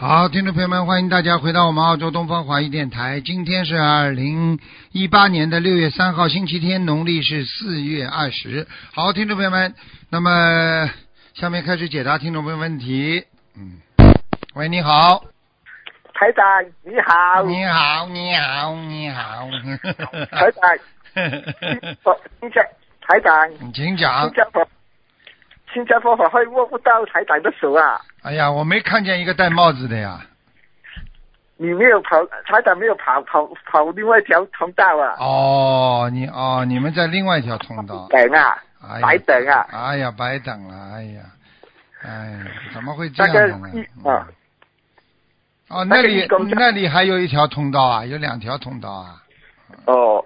好，听众朋友们，欢迎大家回到我们澳洲东方华语电台。今天是二零一八年的六月三号，星期天，农历是四月二十。好，听众朋友们，那么下面开始解答听众朋友问题。嗯，喂，你好，台长你好，你好，你好，你好。台长，台长，你请讲新加坡法会握不到台长的手啊！哎呀，我没看见一个戴帽子的呀。你没有跑，台长没有跑跑跑另外一条通道啊！哦，你哦，你们在另外一条通道。等啊，哎呀白等啊！哎呀，白等了，哎呀，哎呀，怎么会这那个样的呢一？啊，哦，那里那里还有一条通道啊，有两条通道啊。哦，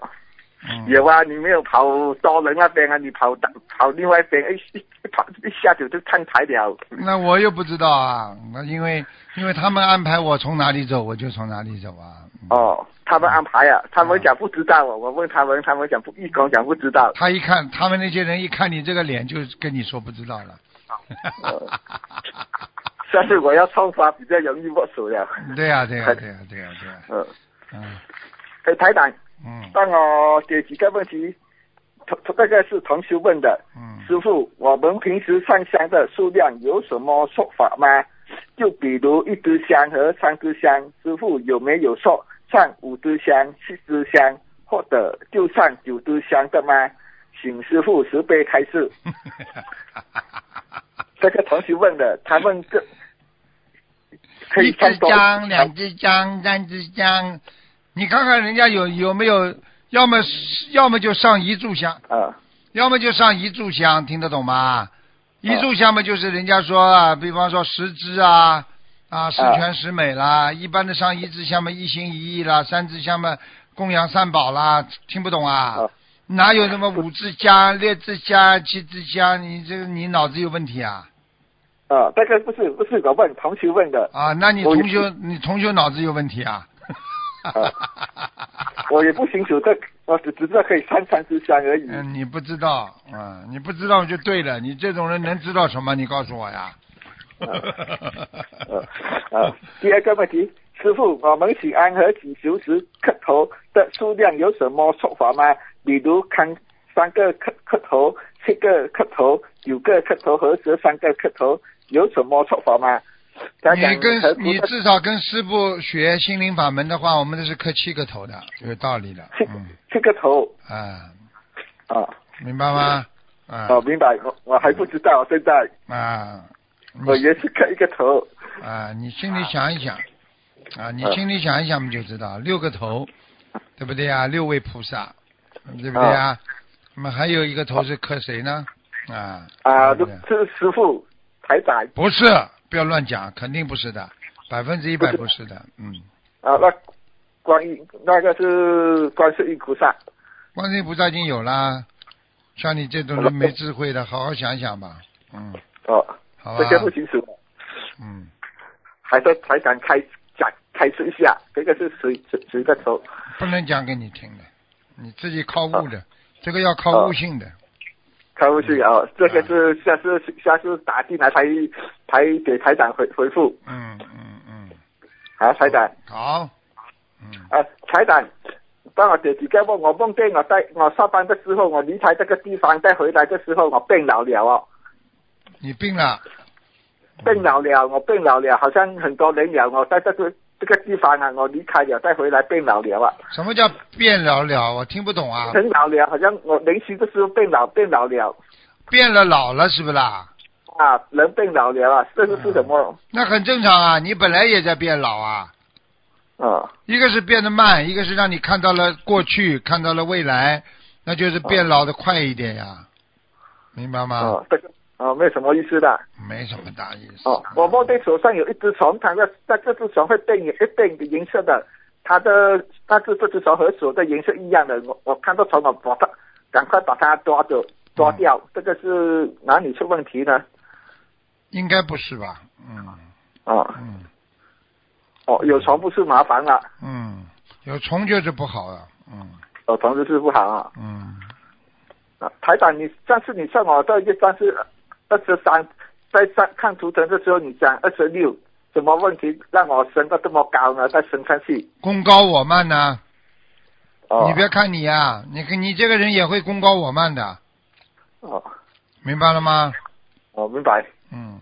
嗯，有啊，你没有跑多人那边啊，你跑跑另外一边，一一一跑一下子就看台了。那我又不知道啊，那因为因为他们安排我从哪里走，我就从哪里走啊。嗯，哦，他们安排啊，他们讲不知道哦，我问他们，他们讲不，义工讲不知道。他一看，他们那些人一看你这个脸，就跟你说不知道了。但是我要冲发比较容易握手了。对呀、对呀、对呀、对呀、对呀、嗯，嗯哎，台长，嗯帮我解几个问题。同同这个是同学问的，嗯，师傅，我们平时上香的数量有什么说法吗？就比如一支香和三支香，师傅有没有说上五支香、七支香，或者就上九支香的吗？请师傅慈悲开示。这个同学问的，他问这可以一支香，两支香，三支香，你看看人家有有没有，要么要么就上一炷香，啊要么就上一炷香，听得懂吗？一炷香嘛，就是人家说啊，比方说十支啊，啊十全十美啦，一般的上一支香嘛，一心一意啦，三支香嘛，供养三宝啦，听不懂啊？啊哪有什么五支香、六支香、七支香？你这个你脑子有问题啊？啊，大概不是不是我问同学问的，啊，那你同学你同学脑子有问题啊？我也不清楚这，我只只知道可以三餐之香而已。嗯，你不知道，嗯，你不知道就对了。你这种人能知道什么？你告诉我呀。呃呃，第二个问题，师傅，我们请安和请求时磕头的数量有什么说法吗？比如看三个磕磕头、七个磕头、九个磕头和十三个磕头，有什么说法吗？你跟你至少跟师傅学心灵法门的话，我们这是磕七个头的，有道理的。七嗯，七个头啊，啊明白吗？啊哦，明白，我我还不知道，现在啊，我也是磕一个头。啊，你心里想一想，啊，你心里想一想，我们就知道六个头，对不对啊？六位菩萨，对不对啊？那么还有一个头是磕谁呢？啊啊，对这是师傅台长不是，不要乱讲，肯定不是的，百分之一百不是的。嗯，啊，那观音那个是观世音菩萨。观世音菩萨已经有啦，像你这种人没智慧的，好好想想吧。嗯，哦，好吧这。些不清楚，嗯，还是台长开讲开示一下，这个是谁谁谁的头？不能讲给你听的，你自己靠悟的，这个要靠悟性的。开不去啊，这个是下次下次打进来才才给台长回回复嗯嗯嗯，好，台长好。嗯，啊，台长。帮我解几个梦，我梦见我在我上班的时候，我离开这个地方，再回来的时候，我变老了哦，你病了。变老了，我变老了，好像很多年了，我在这个这个地方啊，我离开了，再回来变老了啊。什么叫变老了？我听不懂啊。很老了，好像我年轻的时候变老变老了变了老了是不啦？啊，人变老了啊，这个是什么？那很正常啊，你本来也在变老啊。啊一个是变得慢，一个是让你看到了过去，看到了未来，那就是变老的快一点呀，明白吗？啊，这个啊没有什么意思的没什么大意思。哦。我梦见手上有一只虫，它的那这只虫会变会变颜色的，它的但是这只虫和手的颜色一样的，我我看到虫我把它赶快把它抓走，抓掉，这个是哪里出问题呢？应该不是吧？嗯啊，嗯哦，有虫不是麻烦了，嗯，有虫就是不好了。嗯有虫就是不好啊。嗯，啊，台长，你上次你上我这一张是二十三，在上看图腾的时候你讲二十六，什么问题让我升到这么高呢？再升上去？功高我慢呢、哦，你别看你呀、你看你这个人也会功高我慢的，哦，明白了吗？我明白。嗯，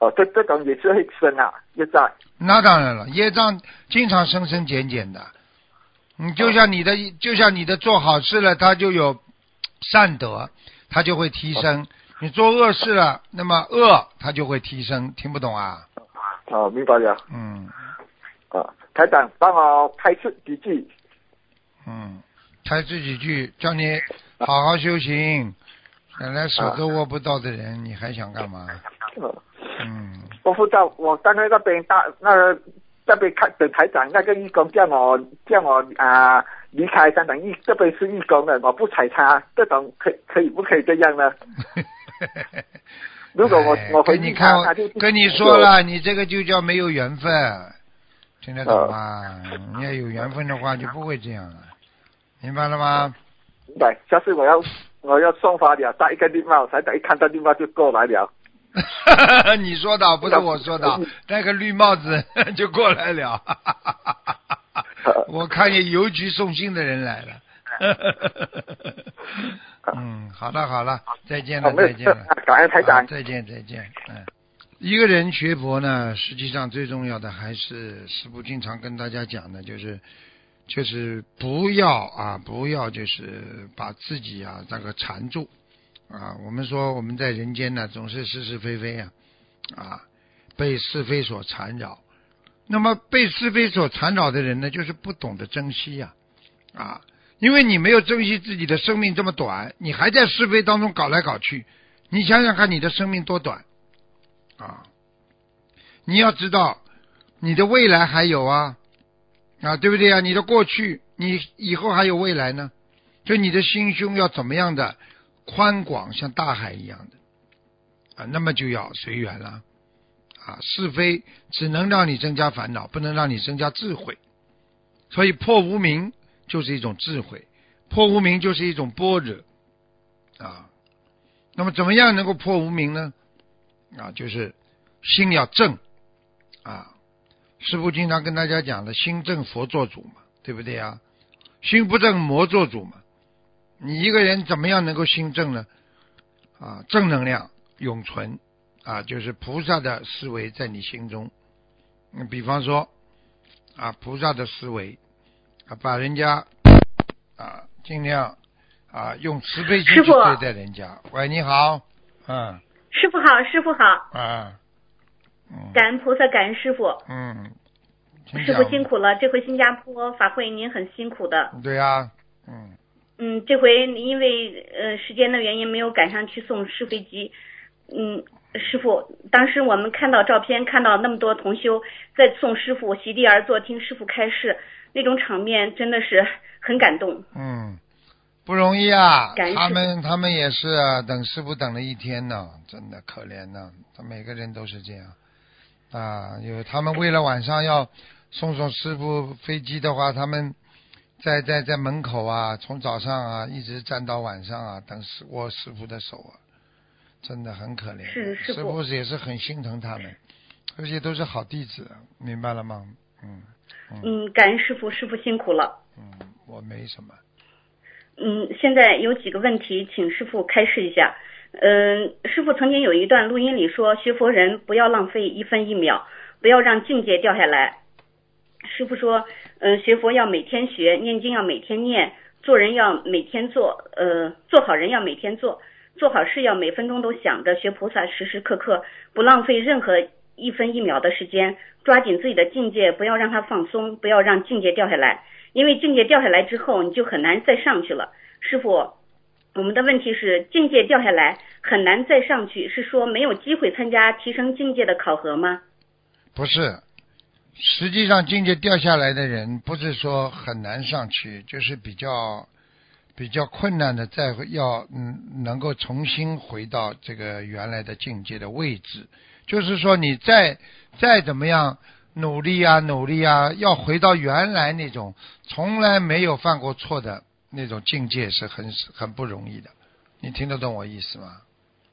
哦，这这种也是会升啊，业障。那当然了，业障经常深深减减的。你就像你的，就像你的做好事了，他就有善德，它就会提升。你做恶事了，那么恶它就会提升。听不懂啊？哦，明白了。嗯啊，台长帮我开示几句。嗯，才这几句，叫你好好修行。本来手都握不到的人，你还想干嘛？哦嗯，我不知道，我刚才那边大那个那边看等台长那个义工叫我叫我啊、离开香港义这边是义工的，我不睬他，这种可可以不可以这样呢？如果我哎我回应跟你看跟你说了，你这个就叫没有缘分，听得懂吗？你要有缘分的话，就不会这样了，明白了吗？明白。下次我要我要送花了，戴一个绿帽，才等一看到绿帽就过来了。你说的不是我说的，戴个绿帽子 就过来了。我看见邮局送信的人来了。嗯，好了好了，再见了再见了。感恩台长。再见再见。嗯，一个人学佛呢，实际上最重要的还是师傅经常跟大家讲的，就是就是不要啊，不要就是把自己啊那个缠住啊。我们说我们在人间呢，总是是是非非啊啊，被是非所缠绕。那么被是非所缠绕的人呢，就是不懂得珍惜呀啊因为你没有珍惜自己的生命这么短，你还在是非当中搞来搞去，你想想看，你的生命多短啊！你要知道，你的未来还有啊啊，对不对啊？你的过去，你以后还有未来呢，所以你的心胸要怎么样的宽广，像大海一样的啊，那么就要随缘了啊！是非只能让你增加烦恼，不能让你增加智慧，所以破无明。就是一种智慧，破无明就是一种般若啊。那么怎么样能够破无明呢？啊，就是心要正啊。师父经常跟大家讲的，心正佛做主嘛，对不对啊？心不正魔做主嘛。你一个人怎么样能够心正呢？啊，正能量永存啊，就是菩萨的思维在你心中。嗯，比方说啊，菩萨的思维。啊，把人家啊，尽量啊，用慈悲心去对待人家。喂，你好，嗯，师傅好，师傅好，啊，嗯，感恩菩萨，感恩师傅，嗯，师傅辛苦了，这回新加坡法会您很辛苦的，对呀、嗯，嗯，这回因为呃时间的原因没有赶上去送试飞机，嗯，师傅，当时我们看到照片，看到那么多同修在送师傅席地而坐听师傅开示，那种场面真的是很感动。嗯，不容易啊他们他们也是啊，等师傅等了一天呢，真的可怜呢。他每个人都是这样啊，有他们为了晚上要送送师傅飞机的话，他们在在在门口啊，从早上啊一直站到晚上啊，等师握师傅的手啊，真的很可怜。是师师傅也是很心疼他们，而且都是好弟子，明白了吗？嗯嗯嗯，感恩师傅，师傅辛苦了。嗯，我没什么。嗯，现在有几个问题，请师傅开示一下。嗯，师傅曾经有一段录音里说，学佛人不要浪费一分一秒，不要让境界掉下来。师傅说，嗯，学佛要每天学，念经要每天念，做人要每天做，呃，做好人要每天做，做好事要每分钟都想着学菩萨，时时刻刻不浪费任何一分一秒的时间，抓紧自己的境界，不要让它放松，不要让境界掉下来。因为境界掉下来之后，你就很难再上去了。师傅，我们的问题是境界掉下来很难再上去，是说没有机会参加提升境界的考核吗？不是，实际上境界掉下来的人，不是说很难上去，就是比较比较困难的，再要嗯能够重新回到这个原来的境界的位置，就是说你再再怎么样努力啊努力啊，要回到原来那种从来没有犯过错的那种境界是很很不容易的。你听得懂我意思吗？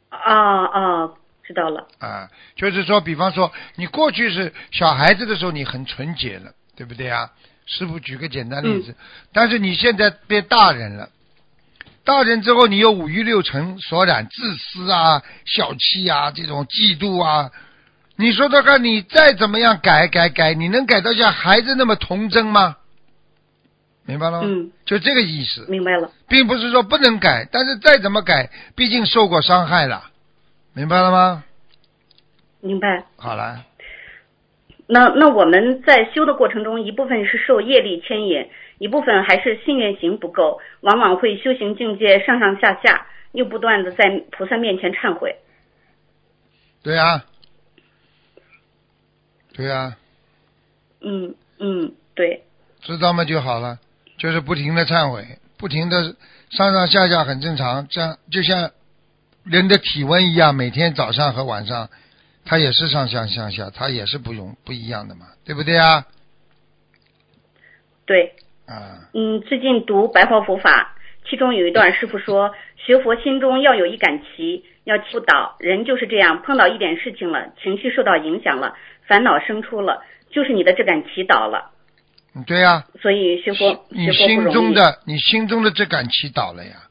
啊啊，知道了。啊，就是说，比方说，你过去是小孩子的时候，你很纯洁了，对不对啊？师傅举个简单例子，但是你现在变大人了，大人之后你有五欲六尘所染，自私啊、小气啊、这种嫉妒啊，你说的看，你再怎么样改改改，你能改到像孩子那么童真吗？明白了吗？嗯，就这个意思，明白了。并不是说不能改，但是再怎么改，毕竟受过伤害了，明白了吗？明白。好了，那那我们在修的过程中，一部分是受业力牵引，一部分还是信愿行不够，往往会修行境界上上下下，又不断的在菩萨面前忏悔。对呀、对呀、嗯嗯，对，知道吗就好了，就是不停的忏悔，不停的上上下下很正常，这样就像人的体温一样，每天早上和晚上，它也是上上下下，它也是不用不一样的嘛，对不对啊？对，啊，嗯，最近读白话佛法，其中有一段师傅说，学佛心中要有一杆旗，要不倒。人就是这样，碰到一点事情了，情绪受到影响了，烦恼生出了，就是你的这杆旗倒了。嗯对呀、所以学佛你心。中的你心中的这杆旗倒了呀，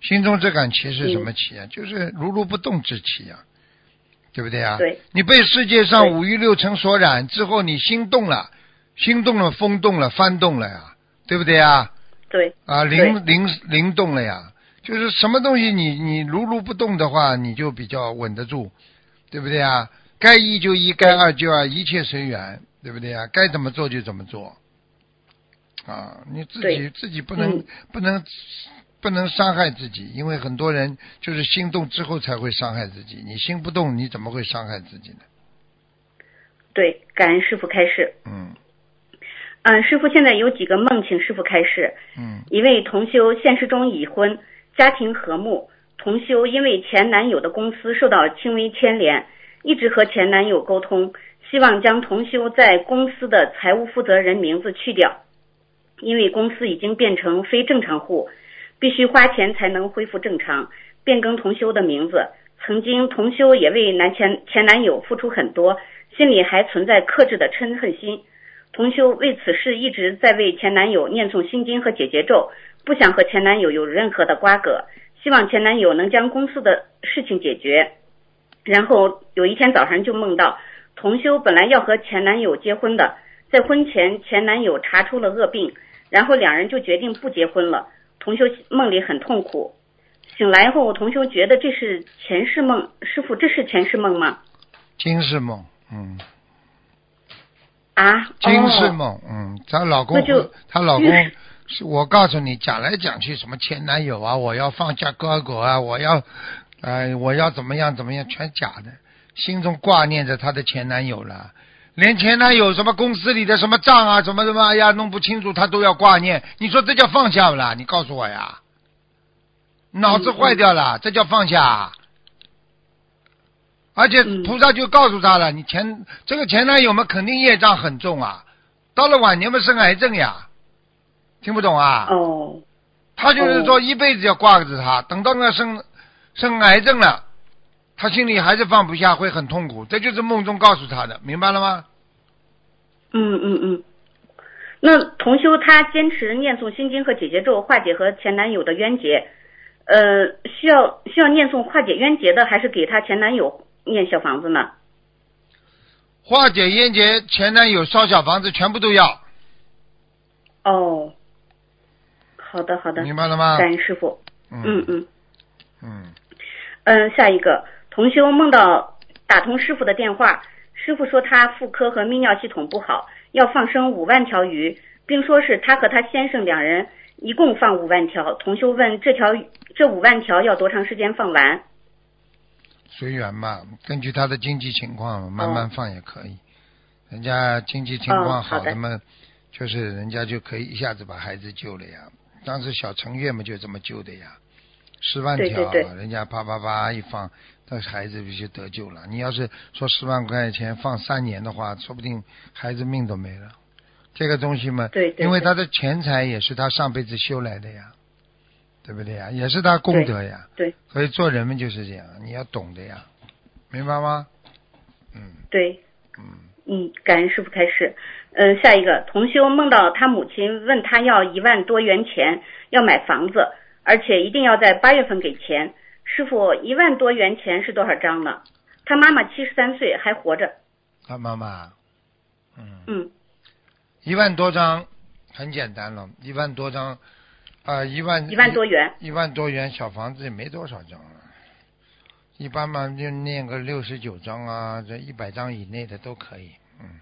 心中这杆旗是什么旗啊？就是如如不动之旗啊，对不对啊？对，你被世界上五欲六尘所染之后，你心动了，心动了，风动了，翻动了呀，对不对啊？对啊，灵灵灵动了呀，就是什么东西你你如如不动的话，你就比较稳得住，对不对啊？该一就一，该二就二，一切随缘，对不对啊？该怎么做就怎么做，啊，你自己自己不能、嗯不能不能伤害自己，因为很多人就是心动之后才会伤害自己，你心不动，你怎么会伤害自己呢？对，感恩师傅开示。嗯嗯，师傅现在有几个梦，请师傅开示。嗯一位同修现实中已婚，家庭和睦。同修因为前男友的公司受到轻微牵连，一直和前男友沟通，希望将同修在公司的财务负责人名字去掉，因为公司已经变成非正常户，必须花钱才能恢复正常，变更同修的名字。曾经同修也为男前前男友付出很多，心里还存在克制的嗔恨心。同修为此事一直在为前男友念诵心经和解结咒，不想和前男友有任何的瓜葛，希望前男友能将公司的事情解决。然后有一天早上就梦到，同修本来要和前男友结婚的，在婚前前男友查出了恶病，然后两人就决定不结婚了。同修梦里很痛苦，醒来后同修觉得这是前世梦，师傅这是前世梦吗？今世梦，嗯。啊，今世哦，梦，嗯，她老公就她老公我告诉你，讲来讲去什么前男友啊，我要放下哥哥啊，我要，呃，我要怎么样怎么样，全假的，心中挂念着她的前男友了，连前男友什么公司里的什么账啊，什么什么，哎呀，弄不清楚，他都要挂念，你说这叫放下不啦？你告诉我呀，脑子坏掉了，这叫放下。而且嗯菩萨就告诉他了，你前这个前男友们肯定业障很重啊，到了晚年嘛生癌症呀，听不懂啊？哦，他就是说一辈子要挂着他，等到那生生癌症了，他心里还是放不下，会很痛苦。这就是梦中告诉他的，明白了吗？嗯嗯嗯。那同修她坚持念诵心经和解结咒，化解和前男友的冤结。呃，需要需要念诵化解冤结的，还是给她前男友念小房子呢？化解冤结，前男友烧小房子全部都要，哦，好的好的，明白了吗？感恩师傅。嗯嗯嗯嗯，嗯，下一个同修梦到打通师傅的电话，师傅说他妇科和泌尿系统不好，要放生五万条鱼，并说是他和他先生两人一共放五万条。同修问这条这五万条要多长时间放完？随缘嘛，根据他的经济情况慢慢放也可以。人家经济情况哦好的嘛，就是人家就可以一下子把孩子救了呀。当时小程月嘛就这么救的呀，十万对条，对对人家啪啪啪一放，那孩子不就得救了？你要是说十万块钱放三年的话，说不定孩子命都没了。这个东西嘛，对对对因为他的钱财也是他上辈子修来的呀，对不对呀？也是他功德呀。对所以做人们就是这样，你要懂的呀，明白吗？嗯对，嗯，嗯，感恩师傅开示。嗯，下一个同修梦到他母亲问他要一万多元钱，要买房子，而且一定要在八月份给钱。师傅，一万多元钱是多少张呢？他妈妈七十三岁还活着。他妈妈，嗯，嗯，一万多张很简单了，一万多张，啊、一万一万多元。一万多元小房子也没多少张了，一般嘛就念个六十九张啊，这一百张以内的都可以。嗯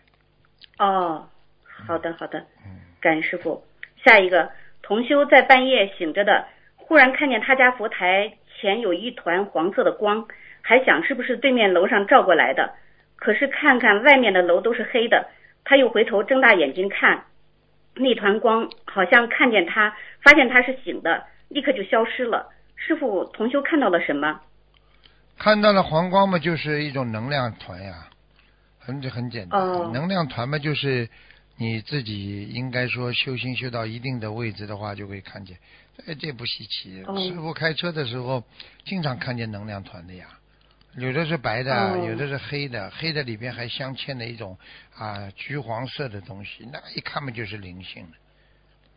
哦，好的好的，嗯，感恩师傅。下一个同修在半夜醒着的，忽然看见他家佛台前有一团黄色的光，还想是不是对面楼上照过来的，可是看看外面的楼都是黑的，他又回头睁大眼睛看，那团光好像看见他，发现他是醒的，立刻就消失了。师傅，同修看到了什么？看到了黄光嘛，就是一种能量团呀，很很简单。哦能量团嘛，就是你自己应该说修心修到一定的位置的话，就会看见。哎，这不稀奇。哦师傅开车的时候，经常看见能量团的呀。有的是白的，哦有的是黑的，黑的里边还镶嵌了一种啊橘黄色的东西，那一看嘛就是灵性的，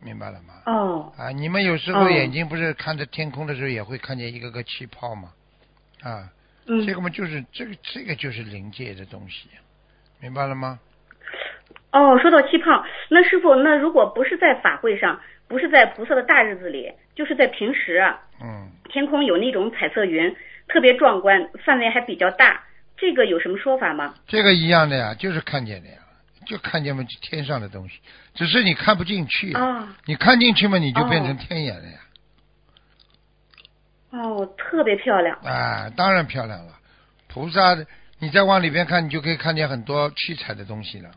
明白了吗？哦，啊，你们有时候哦眼睛不是看着天空的时候，也会看见一个个气泡吗？啊，嗯，这个嘛就是这个这个就是灵界的东西，明白了吗？哦，说到气泡，那师傅，那如果不是在法会上，不是在菩萨的大日子里，就是在平时啊，嗯，天空有那种彩色云，特别壮观，范围还比较大，这个有什么说法吗？这个一样的呀，就是看见的呀，就看见嘛天上的东西，只是你看不进去。啊，你看进去嘛，你就变成哦天眼了呀。哦，特别漂亮。啊，当然漂亮了。菩萨，你再往里边看，你就可以看见很多七彩的东西了，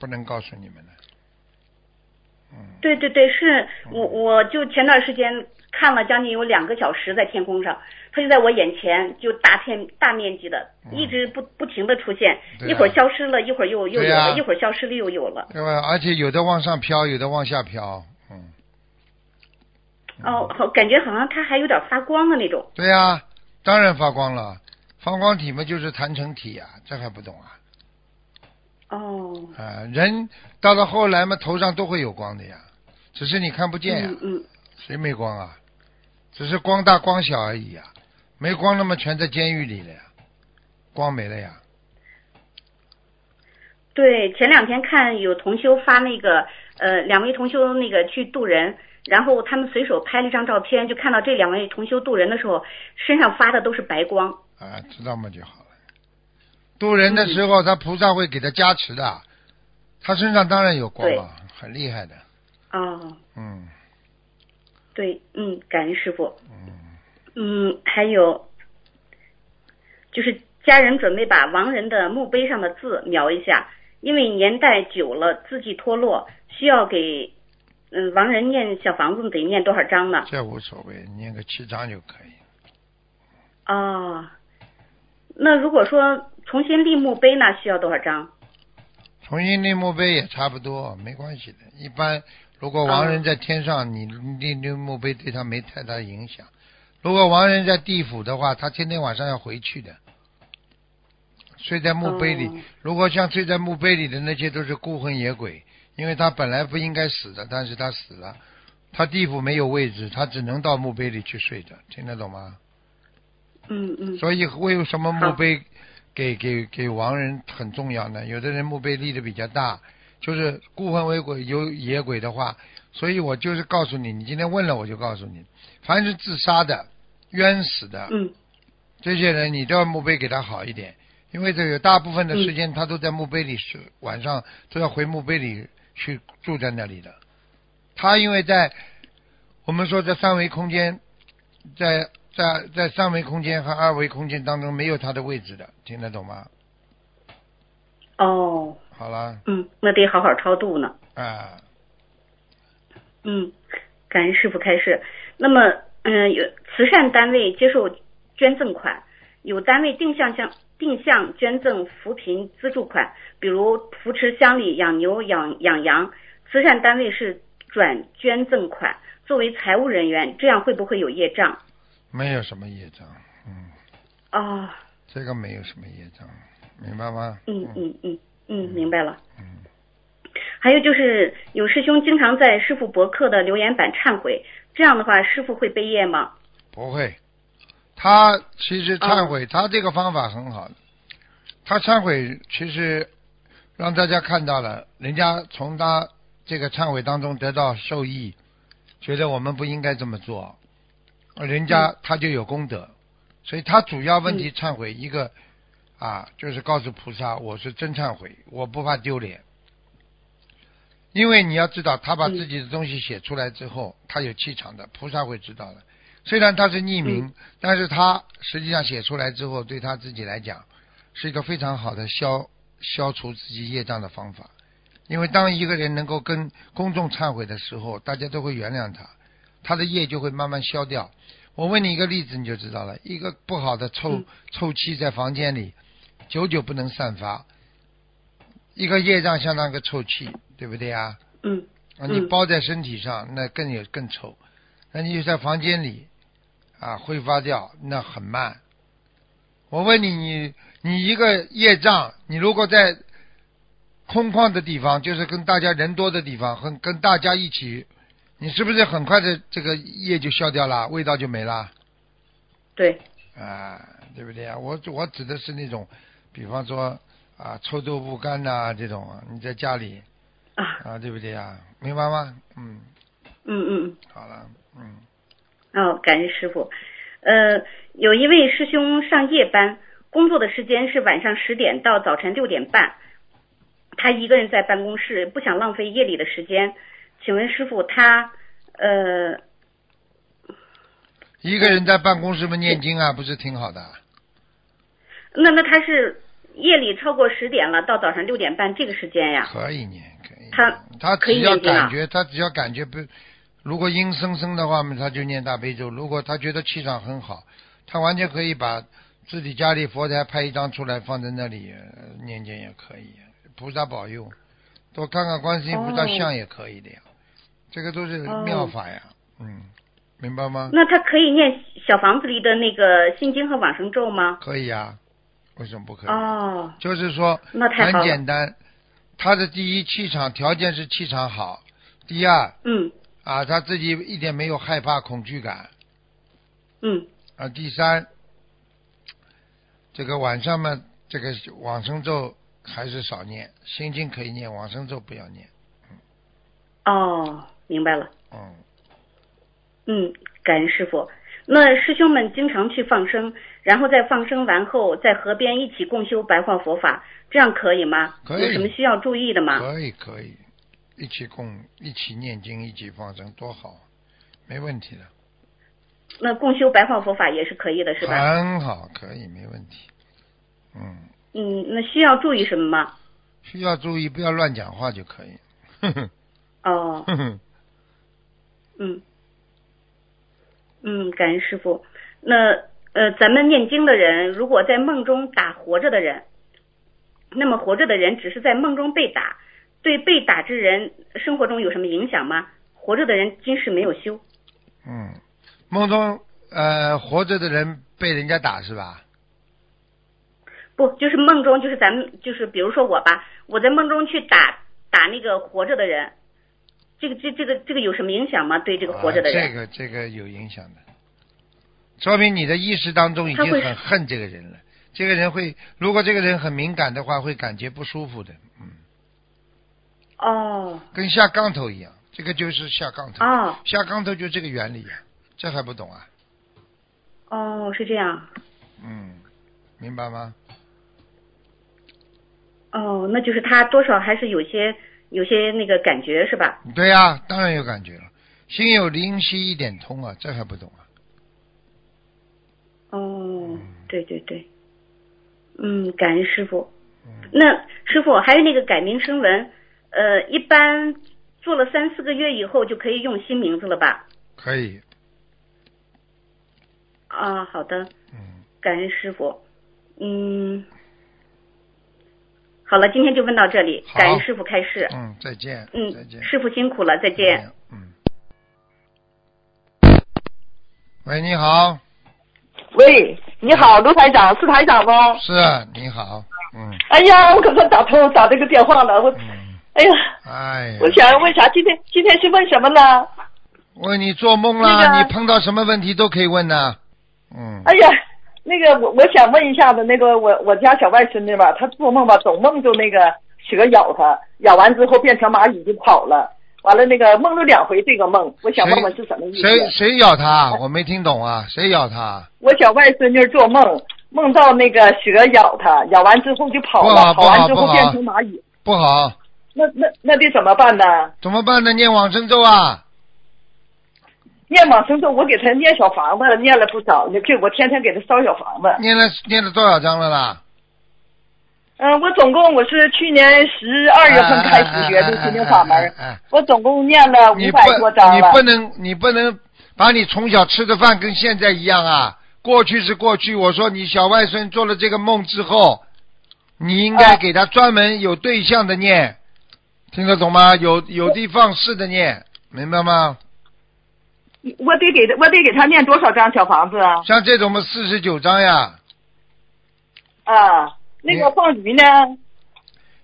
不能告诉你们的。嗯，对对对，是我我就前段时间看了将近有两个小时在天空上，它就在我眼前，就大片大面积的，嗯一直不不停的出现，一会儿消失了，一会儿又又有了，一会儿消失了又有了。对吧？而且有的往上飘，有的往下飘。嗯，哦，好，感觉好像它还有点发光的那种。对呀、当然发光了。发光体嘛，就是弹成体呀、这还不懂啊？哦，啊，人到了后来嘛，头上都会有光的呀，只是你看不见呀。嗯嗯，谁没光啊？只是光大光小而已呀，没光那么全在监狱里了呀，光没了呀。对，前两天看有同修发那个呃，两位同修那个去渡人，然后他们随手拍了一张照片，就看到这两位同修渡人的时候，身上发的都是白光。啊，知道嘛就好了。渡人的时候，他菩萨会给他加持的，他身上当然有光了，很厉害的。哦，嗯对，嗯，感恩师傅。嗯，嗯，还有就是家人准备把亡人的墓碑上的字描一下，因为年代久了，字迹脱落，需要给嗯亡人念小房子得念多少章呢？这无所谓，念个七章就可以。哦，那如果说重新立墓碑呢，需要多少章？重新立墓碑也差不多，没关系的。一般如果亡人在天上，你立立墓碑对他没太大影响。如果亡人在地府的话，他天天晚上要回去的，睡在墓碑里。哦如果像睡在墓碑里的那些都是孤魂野鬼，因为他本来不应该死的，但是他死了，他地府没有位置，他只能到墓碑里去睡着，听得懂吗？嗯嗯。所以为什么墓好碑给给给亡人很重要呢？有的人墓碑立的比较大，就是孤魂为鬼有野鬼的话，所以我就是告诉你，你今天问了我就告诉你，凡是自杀的、冤死的嗯这些人，你都要墓碑给他好一点，因为这个大部分的时间他都在墓碑里是晚上都要回墓碑里去住在那里的。他因为在我们说在三维空间，在在在三维空间和二维空间当中没有它的位置的，听得懂吗？哦，好了，嗯，那得好好超度呢。啊，嗯，感恩师傅开示。那么，嗯，有慈善单位接受捐赠款，有单位定向向定向捐赠扶贫资助款，比如扶持乡里养牛养养羊，慈善单位是转捐赠款，作为财务人员，这样会不会有业障？没有什么业障，嗯，啊、这个没有什么业障，明白吗？嗯嗯嗯嗯，明白了。嗯，还有就是，有师兄经常在师傅博客的留言板忏悔，这样的话，师傅会背业吗？不会。他其实忏悔，他这个方法很好的。他忏悔其实让大家看到了，人家从他这个忏悔当中得到受益，觉得我们不应该这么做，人家他就有功德。所以他主要问题忏悔一个啊，就是告诉菩萨，我是真忏悔，我不怕丢脸。因为你要知道，他把自己的东西写出来之后，他有气场的，菩萨会知道的。虽然他是匿名，但是他实际上写出来之后，对他自己来讲，是一个非常好的消消除自己业障的方法。因为当一个人能够跟公众忏悔的时候，大家都会原谅他，他的业就会慢慢消掉。我问你一个例子，你就知道了。一个不好的臭、嗯臭气在房间里，久久不能散发，一个业障相当于个臭气，对不对啊？嗯啊，你嗯包在身体上，那更有更臭。那你就在房间里啊，挥发掉，那很慢。我问你，你你一个业障，你如果在空旷的地方，就是跟大家人多的地方，和跟大家一起，你是不是很快的这个业就消掉了，味道就没了？对，啊，对不对啊？我我指的是那种，比方说啊，臭豆腐干呐、这种，你在家里啊，啊，对不对啊？明白吗？嗯，嗯嗯嗯。好了，嗯，哦，感谢师傅。呃，有一位师兄上夜班，工作的时间是晚上十点到早晨六点半，他一个人在办公室，不想浪费夜里的时间。请问师傅，他呃，一个人在办公室嘛念经啊，不是挺好的？那那他是夜里超过十点了，到早上六点半这个时间呀？可以念，可以。他他只要感觉，他只要感觉不，如果阴森森的话嘛，他就念大悲咒；如果他觉得气场很好，他完全可以把自己家里佛台拍一张出来放在那里呃念经也可以，菩萨保佑，多看看观世音菩萨哦像也可以的呀，这个都是哦妙法呀，嗯，明白吗？那他可以念小房子里的那个心经和往生咒吗？可以啊，为什么不可以？哦，就是说很。简单，他的第一气场条件是气场好，第二嗯啊他自己一点没有害怕恐惧感嗯啊，第三这个晚上嘛，这个往生咒还是少念，心经可以念，往生咒不要念，哦，明白了。嗯，嗯，感恩师傅。那师兄们经常去放生，然后在放生完后，在河边一起共修白话佛法，这样可以吗？可以有什么需要注意的吗？可以可以，一起共一起念经，一起放生，多好，没问题的，那共修白话佛法也是可以的，是吧？很好，可以没问题，嗯，嗯，那需要注意什么吗？需要注意不要乱讲话就可以，哼哼哦，哼哼。嗯，嗯，感恩师傅。那呃，咱们念经的人，如果在梦中打活着的人，那么活着的人只是在梦中被打，对被打之人生活中有什么影响吗？活着的人今世没有修。嗯，梦中呃活着的人被人家打是吧？不，就是梦中，就是咱们，就是比如说我吧，我在梦中去打打那个活着的人，这个这这个这个有什么影响吗？对这个活着的啊、人？这个这个有影响的，说明你的意识当中已经很恨这个人了。这个人会，如果这个人很敏感的话，会感觉不舒服的，嗯，哦跟下杠头一样，这个就是下杠头，哦下杠头就这个原理呀、这还不懂啊？哦，是这样。嗯，明白吗？哦，那就是他多少还是有些有些那个感觉是吧？对呀、当然有感觉了，心有灵犀一点通啊，这还不懂啊？哦，对对对，嗯，感恩师傅。嗯那师傅还有那个改名声纹，呃，一般做了三四个月以后就可以用新名字了吧？可以，啊，好的，嗯，感恩师傅。嗯，好了，今天就问到这里，好感恩师傅开示。嗯，再见，嗯再见，，师傅辛苦了，再见。嗯。喂，你好，喂，你好，卢台长，是台长吗？是你好，嗯哎呀，我可算打通打这个电话了，我，嗯，哎呀，哎呀，我想问啥？今天今天是问什么呢？问你做梦啦，那个你碰到什么问题都可以问呐，嗯，哎呀，那个我我想问一下子，那个我我家小外孙女吧，她做梦吧，总梦着那个蛇咬她，咬完之后变成蚂蚁就跑了，完了那个梦了两回这个梦，我想问问是什么意思？谁谁咬她？我没听懂啊，谁咬她？我小外孙女做梦，梦到那个蛇咬她，咬完之后就跑了，跑完之后变成蚂蚁，不好，那那那得怎么办呢？怎么办呢？念往生咒啊，念往生咒，我给他念小房子，念了不少，就我天天给他烧小房子。念了念了多少章了啦？嗯、我总共我是去年十二月份开始学的心灵法门，我总共念了五百多章了。你不能你不能把你从小吃的饭跟现在一样啊！过去是过去，我说你小外孙做了这个梦之后，你应该啊给他专门有对象的念，听得懂吗？有有的放矢的念，明白吗？我得给他，我得给他念多少张小房子啊？像这种嘛，四十九张呀，啊，那个放鱼呢？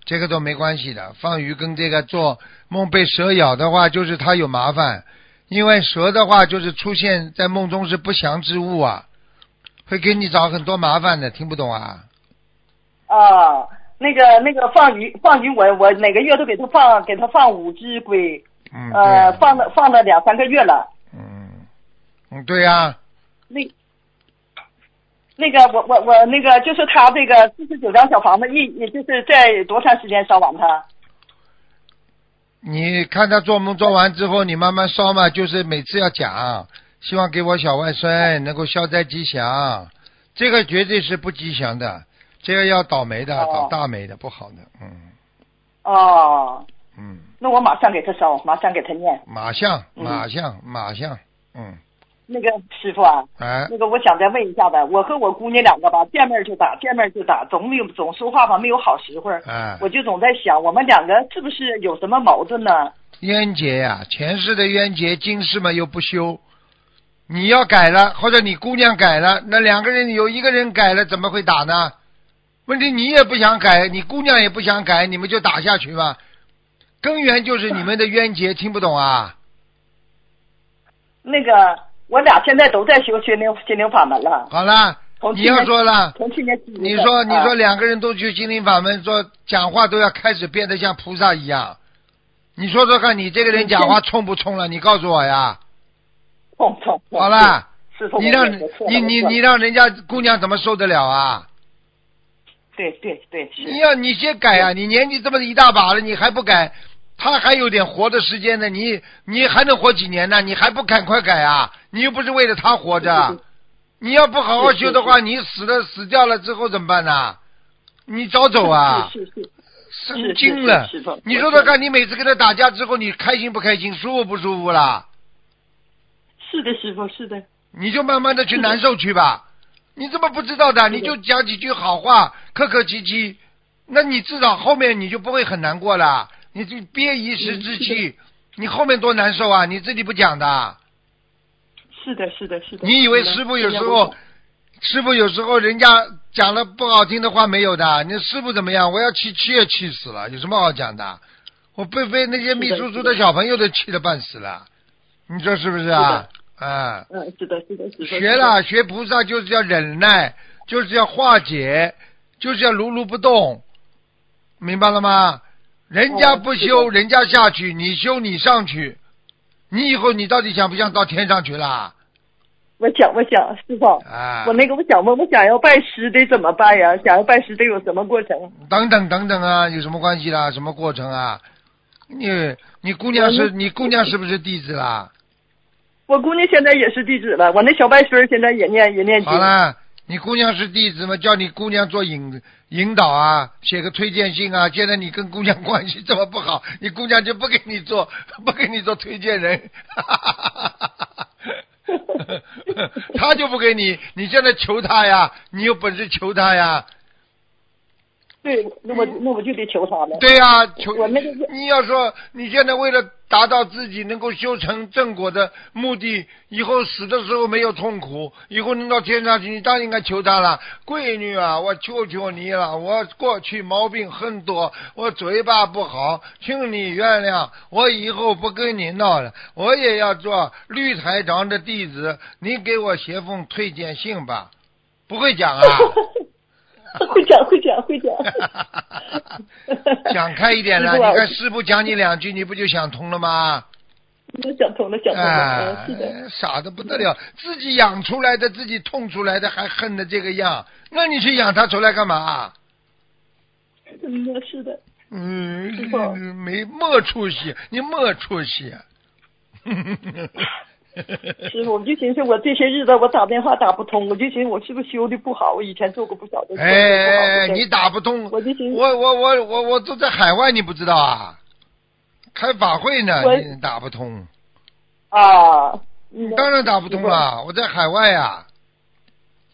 这个都没关系的。放鱼跟这个做梦被蛇咬的话，就是他有麻烦，因为蛇的话就是出现在梦中是不祥之物啊，会给你找很多麻烦的。听不懂啊？啊，那个那个放鱼放鱼我我每个月都给他放给他放五只龟，嗯，呃，放了放了两三个月了。嗯，嗯，对呀、那那个我我我那个就是他这个四十九张小房子一也就是在多长时间烧完它？你看他做梦做完之后，你慢慢烧嘛，就是每次要讲，希望给我小外孙能够消灾吉祥，这个绝对是不吉祥的，这个要倒霉的，哦。倒大霉的，不好的，嗯。哦，嗯，那我马上给他烧，马上给他念。马相嗯马相马相，嗯，那个师傅啊，哎，那个我想再问一下子，我和我姑娘两个吧，见面就打，见面就打，总没有总说话吧没有好时会儿，哎，我就总在想，我们两个是不是有什么矛盾呢？冤结呀、前世的冤结，今世嘛又不修。你要改了，或者你姑娘改了，那两个人有一个人改了，怎么会打呢？问题你也不想改，你姑娘也不想改，你们就打下去吧。根源就是你们的冤结，听不懂啊？那个我俩现在都在修心灵心灵法门了，好了，你要说了，你说你啊说两个人都去心灵法门，说讲话都要开始变得像菩萨一样。你说说看，你这个人讲话冲不冲了？你告诉我呀。冲冲冲好了，你让你你你让人家姑娘怎么受得了啊？对对对你要你先改啊！你年纪这么一大把了，你还不改，他还有点活的时间呢。你你还能活几年呢？你还不赶快改啊？你又不是为了他活着，你要不好好修的话，你死了死掉了之后怎么办呢？你早走啊！神经了！你说说看，你每次跟他打架之后，你开心不开心，舒服不舒服啦？是的，师傅是的，你就慢慢的去难受去吧。你怎么不知道的？你就讲几句好话，客客气气，那你至少后面你就不会很难过了。你这憋一时之气，你后面多难受啊！你自己不讲的，是的，是的，是的。你以为师傅有时候，师傅有时候人家讲了不好听的话没有的？你师傅怎么样？我要气气也气死了，有什么好讲的？我被被那些秘书处的小朋友都气得半死了，你说是不是啊？啊。嗯，是的，是的，是的。学了学菩萨就是要忍耐，就是要化解，就是要如如不动，明白了吗？人家不修，哦人家下去，你修你上去，你以后你到底想不想到天上去啦？我想，我想，师傅，啊，我那个我想问，我想要拜师得怎么办呀？想要拜师得有什么过程？等等等等啊，有什么关系啦？什么过程啊？你你姑娘是你姑娘是不是弟子啦？我姑娘现在也是弟子了，我那小外孙现在也念也念经。好了，你姑娘是弟子吗？叫你姑娘做引引导啊，写个推荐信啊。现在你跟姑娘关系这么不好，你姑娘就不给你做，不给你做推荐人，他就不给你。你现在求他呀，你有本事求他呀。对，那我那我就得求他了。对呀、求我那个你要说你现在为了达到自己能够修成正果的目的，以后死的时候没有痛苦，以后能到天上去，你当然应该求他了。闺女啊，我求求你了，我过去毛病很多，我嘴巴不好，请你原谅，我以后不跟你闹了，我也要做绿台长的弟子，你给我写封推荐信吧。不会讲啊？会讲会讲会讲。讲开一点了，你看师傅讲你两句，你不就想通了吗？我想通了，想通了，是的。，傻的不得了，自己养出来的，自己痛出来的，还恨的这个样，那你去养他出来干嘛？嗯，是的。嗯没没出息，你没出息。师傅，我就寻思我这些日子我打电话打不通，我就寻思我是不是修的不好？我以前做过不少的错，哎，你打不通，我就寻思我我我我我都在海外，你不知道啊？开法会呢，你打不通，啊，嗯当然打不通了，我在海外呀。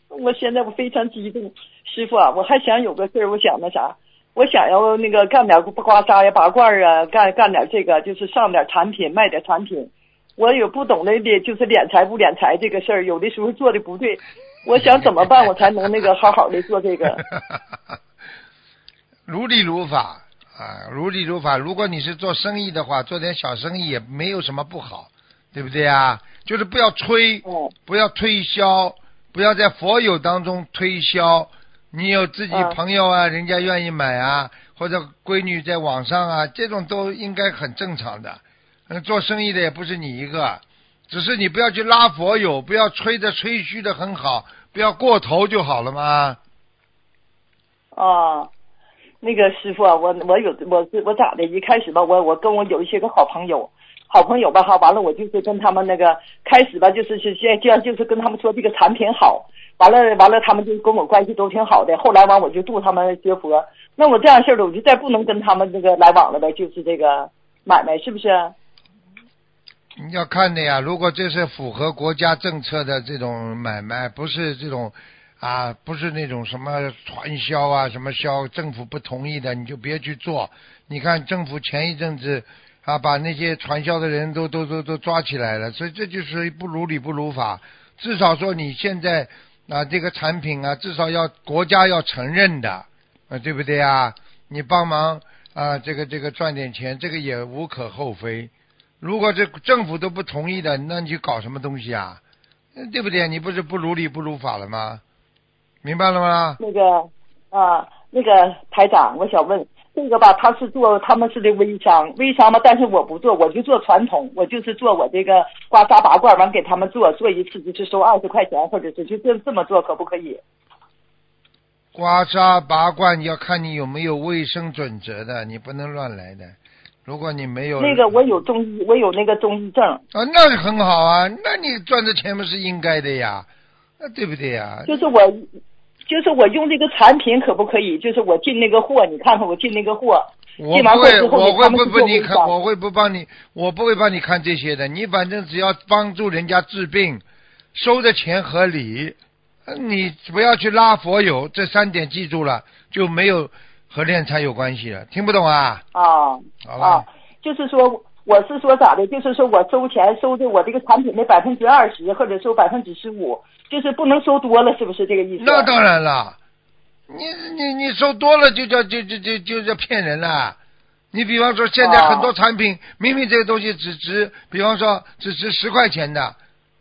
我现在我非常激动，师傅啊，我还想有个事儿，我想那啥，我想要那个干点刮痧呀、拔罐啊，干干点这个，就是上点产品，卖点产品。我有不懂的的，就是敛财不敛财这个事儿，有的时候做的不对，我想怎么办，我才能那个好好的做这个？如理如法啊，如理如法。如果你是做生意的话，做点小生意也没有什么不好，对不对啊？就是不要吹，嗯不要推销，不要在佛友当中推销。你有自己嗯朋友啊，人家愿意买啊，或者闺女在网上啊，这种都应该很正常的。嗯，做生意的也不是你一个，只是你不要去拉佛友，不要吹的吹嘘的很好，不要过头就好了嘛。啊，那个师傅，我我有我我咋的？一开始吧，我我跟我有一些个好朋友，好朋友吧哈，完了我就是跟他们那个开始吧，就是是先这样，就是跟他们说这个产品好，完了完了，他们就跟我关系都挺好的。后来完我就度他们学佛，那我这样事儿了，我就再不能跟他们这个来往了呗，就是这个买卖是不是？你要看的呀，如果这是符合国家政策的这种买卖，不是这种啊，不是那种什么传销啊，什么销政府不同意的，你就别去做。你看政府前一阵子啊，把那些传销的人都都都都抓起来了，所以这就是不如理不如法。至少说你现在啊，这个产品啊，至少要国家要承认的，啊，对不对啊？你帮忙啊，这个这个赚点钱，这个也无可厚非。如果这政府都不同意的，那你去搞什么东西啊？嗯对不对？你不是不如理不如法了吗？明白了吗？那个啊，那个台长，我想问这个吧，他是做他们是的微商，微商嘛，但是我不做，我就做传统，我就是做我这个刮痧拔罐，完给他们做，做一次就是收二十块钱，或者是就这这么做，可不可以？刮痧拔罐要看你有没有卫生准则的，你不能乱来的。如果你没有那个我有中医，我有那个中医证，啊，那是很好啊，那你赚的钱不是应该的呀，那对不对呀？就是我，就是我用这个产品可不可以？就是我进那个货，你看看我进那个货，我进完不会，货之后我会不不你看，我会不帮你，我不会帮你看这些的。你反正只要帮助人家治病，收的钱合理，呃你不要去拉佛友，这三点记住了，就没有和敛财有关系的。听不懂啊？啊好了啊，就是说。我是说咋的？就是说我收钱收的我这个产品的百分之二十，或者收百分之十五，就是不能收多了，是不是这个意思？那当然了，你你你收多了就叫就就就就叫骗人了。你比方说现在哦很多产品，明明这个东西只值，比方说只值十块钱的，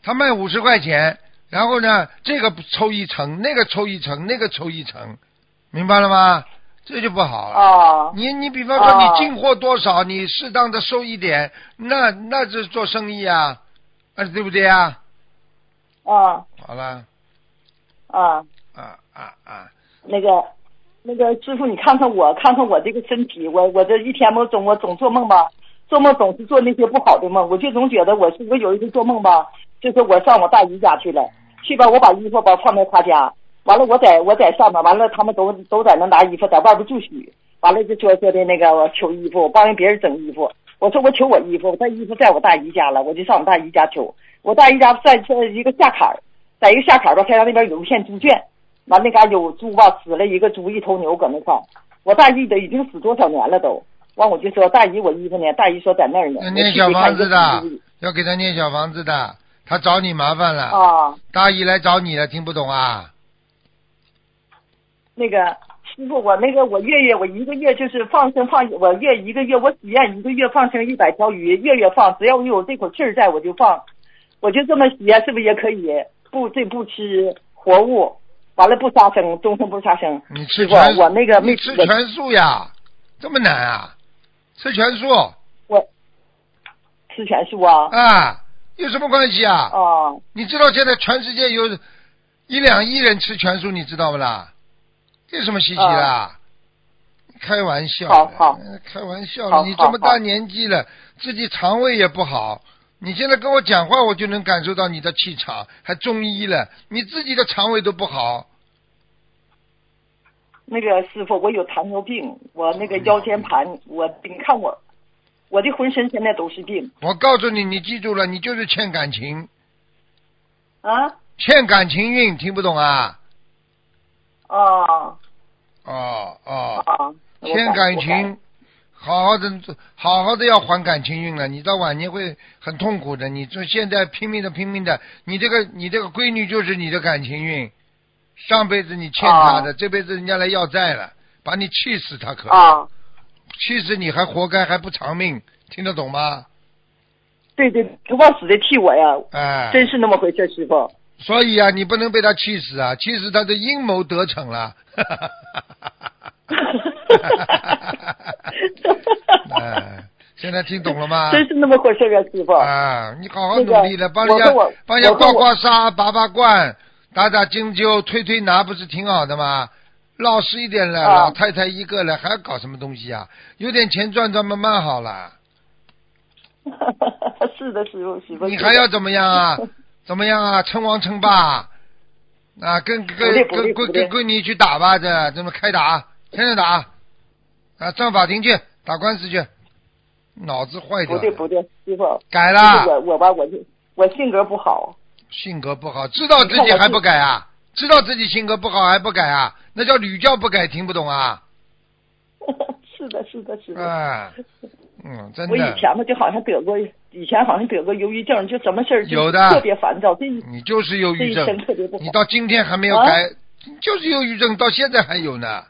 他卖五十块钱，然后呢这个抽一层，那个抽一层，那个抽一层，明白了吗？这就不好了。啊。你你比方说哦你进货多少，你适当的收一点，那那是做生意啊，啊对不对啊？啊。好了，啊，啊啊啊，那个那个师傅，你看看我，看看我这个身体，我我这一天我总我总做梦吧，做梦总是做那些不好的梦，我就总觉得我是我有一次做梦吧，就是我上我大姨家去了，去吧我把衣服包放在她家，完了我在我在上面，完了他们都都在那拿衣服，在外边住许，完了就说说的那个我求衣服，我帮人别人整衣服。我说我求我衣服，我衣服在我大姨家了，我就上我大姨家求。我大姨家在在一个下坎儿，在一个下坎儿吧，太阳那边有一片猪圈，完那嘎有猪吧，死了一个猪一头牛搁那块儿。我大姨的已经死多少年了都，完我就说大姨我衣服呢，大姨说在那儿呢。要念小房子的，要给他念小房子的，他找你麻烦了。啊。大姨来找你了，听不懂啊？那个师傅，我那个我月月我一个月就是放生放，我月一个月我许愿一个月放生一百条鱼，月月放，只要我有这口气儿在我就放，我就这么许愿，是不是也可以？不这不吃活物，完了不杀生，终生不杀生。你吃全我那个没吃全素呀？这么难啊？吃全素？我吃全素啊？啊，有什么关系啊？哦。你知道现在全世界有一两亿人吃全素，你知道不啦？有什么稀奇的？开玩笑的，开玩笑的。你这么大年纪了，自己肠胃也不好。你现在跟我讲话，我就能感受到你的气场，还中医了，你自己的肠胃都不好。那个师傅，我有糖尿病，我那个腰间盘，我你看我，我的浑身现在都是病。我告诉你，你记住了，你就是欠感情。啊？欠感情运，听不懂啊？哦，哦哦，欠感情，好好的，好好的要还感情运了。你到晚年会很痛苦的。你这现在拼命的拼命的，你这个你这个闺女就是你的感情运，上辈子你欠她的，这辈子人家来要债了，把你气死她可，气死你还活该还不偿命，听得懂吗？对对，不往死的替我呀，哎，真是那么回事，师傅。所以啊，你不能被他气死啊！气死他的阴谋得逞了。哎，现在听懂了吗？真是那么回事啊，师傅。啊，你好好努力的，帮人家帮人家刮刮痧、拔拔罐、打打针灸、推推拿，不是挺好的吗？老实一点了，老太太一个了，还要搞什么东西啊？有点钱赚赚，慢慢好了。是的，师傅，师傅。你还要怎么样啊？怎么样啊？称王称霸啊！跟跟跟闺跟闺女去打吧，这这么开打，天天打啊！上法庭去打官司去，脑子坏掉。不对不对，师傅。改了。我我吧，我就我性格不好。性格不好，知道自己还不改啊？知道自己性格不好还不改啊？那叫屡教不改，听不懂啊？是的，是的，是的。啊。嗯，真的。我以前吧，就好像得过，以前好像得过忧郁症，就什么事儿有的特别烦躁。这你就是忧郁症，特别不。你到今天还没有改，就是忧郁症，到现在还有呢。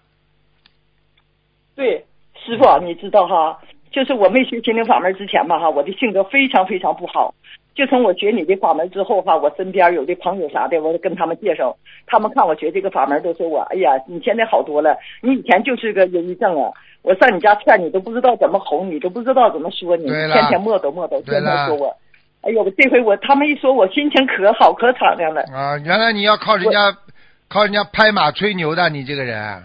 对，师傅，你知道哈，就是我没学心灵法门之前吧，哈，我的性格非常非常不好。就从我学你的法门之后哈，我身边有的朋友啥的，我都跟他们介绍，他们看我学这个法门，都说我，哎呀，你现在好多了，你以前就是个忧郁症啊。我上你家劝你都不知道怎么哄你，都不知道怎么说你，天天磨叨磨叨，天天说我。哎呦，这回我他们一说我心情可好可敞亮了。啊，原来你要靠人家，靠人家拍马吹牛的，你这个人。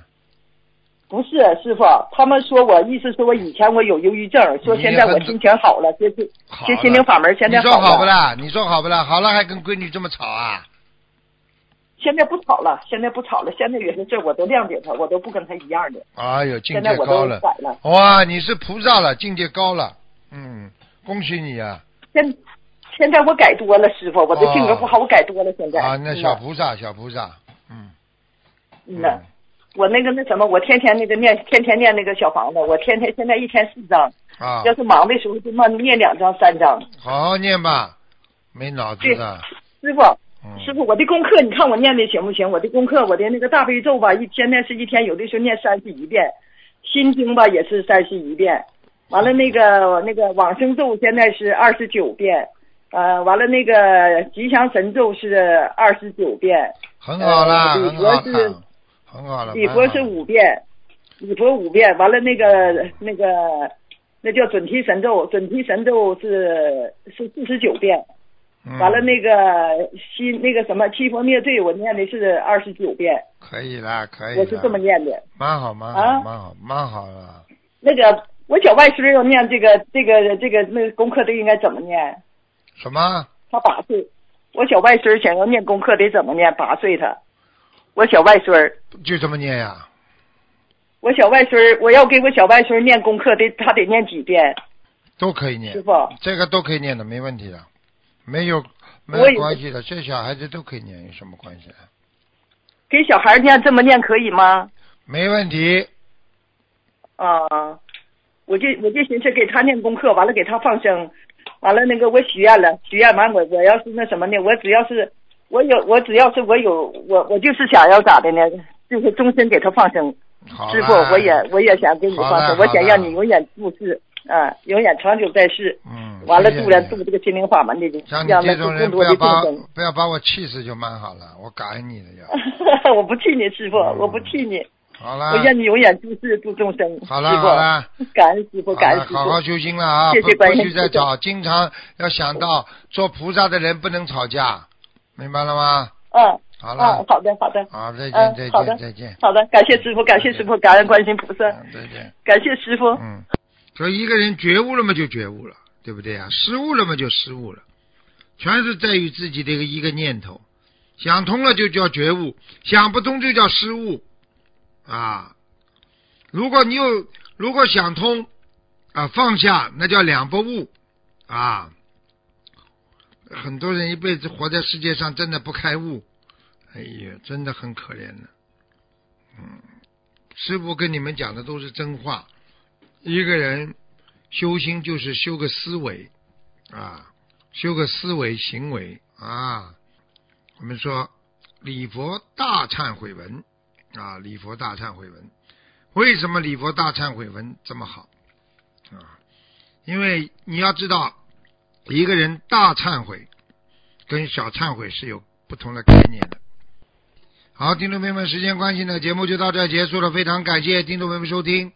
不是师傅，他们说我意思说我以前我有忧郁症，说现在我心情好了，接接接心灵法门，现在好了。你说好不啦？你说好不啦？好了还跟闺女这么吵啊？现在不吵了，现在不吵了，现在有些事我都谅解他，我都不跟他一样的。哎呦，境界高了！哇，你是菩萨了，境界高了，嗯，恭喜你啊！现现在我改多了，师傅，我的性格不好，我改多了，现在。啊，那小菩萨，小菩萨，嗯。嗯呐，我那个那什么，我天天那个念，天天念那个小房子，我天天现在一天四张。啊。要是忙的时候就慢念两张三张。好好念吧，没脑子的。师傅。师傅，我的功课你看我念的行不行？我的功课，我的那个大悲咒吧，一现在是一天有的时候念三十一遍，心经吧也是三十一遍，完了那个那个往生咒现在是二十九遍，呃，完了那个吉祥神咒是二十九遍，很好啦，礼佛是很好了，礼佛是五遍，礼佛五遍，完了那个那个那叫准提神咒，准提神咒是是四十九遍。完了，那个心那个什么七佛灭罪，我念的是二十九遍。可以啦，可以。我是这么念的。蛮好，蛮好，蛮好，蛮好的。那个我小外孙要念这个这个这个那个功课，都应该怎么念？什么？他八岁，我小外孙想要念功课得怎么念？八岁他。我小外孙儿，就这么念呀。我小外孙儿，我要给我小外孙念功课，得他得念几遍？都可以念师，傅，这个都可以念的，没问题的，没有没有关系的，这小孩子都可以念，有什么关系？啊给小孩念这么念可以吗？没问题，啊，我就我就寻思给他念功课，完了给他放生，完了那个我许愿了，许愿完我我要是那什么呢？我只要是我有我只要是我有我我就是想要咋的呢？就是终身给他放生。好师傅，我也我也想给你放生，我想让你永远注视啊，永远长久在世。嗯，完了，度人你度这个心灵法门的人，像你让那这种人，不要把。不要把我气死就蛮好了，我感恩你的要。我不气你，师傅，嗯我不气你，好了，我愿你永远度世度众生。好了师傅好了，感恩师傅，感恩师傅。好好修心了啊！谢谢不不观世音菩萨许再吵，经常要想到做菩萨的人不能吵架，明白了吗？嗯好了嗯，，好的好的，好，再嗯见再见再见，好的，感谢师傅，感谢师傅，感恩观心菩萨，嗯再见。感谢师傅。嗯，所以一个人觉悟了嘛，就觉悟了，对不对啊？失误了嘛，就失误了，全是在于自己的一个一个念头，想通了就叫觉悟，想不通就叫失误啊。如果你有，如果想通啊，放下，那叫两不误啊。很多人一辈子活在世界上，真的不开悟，哎呀，真的很可怜的。嗯，师傅跟你们讲的都是真话。一个人修心就是修个思维啊，修个思维行为啊。我们说礼佛大忏悔文啊，礼佛大忏悔文，为什么礼佛大忏悔文这么好啊？因为你要知道，一个人大忏悔跟小忏悔是有不同的概念的。好，听众朋友们，时间关系呢，节目就到这结束了，非常感谢听众朋友们收听。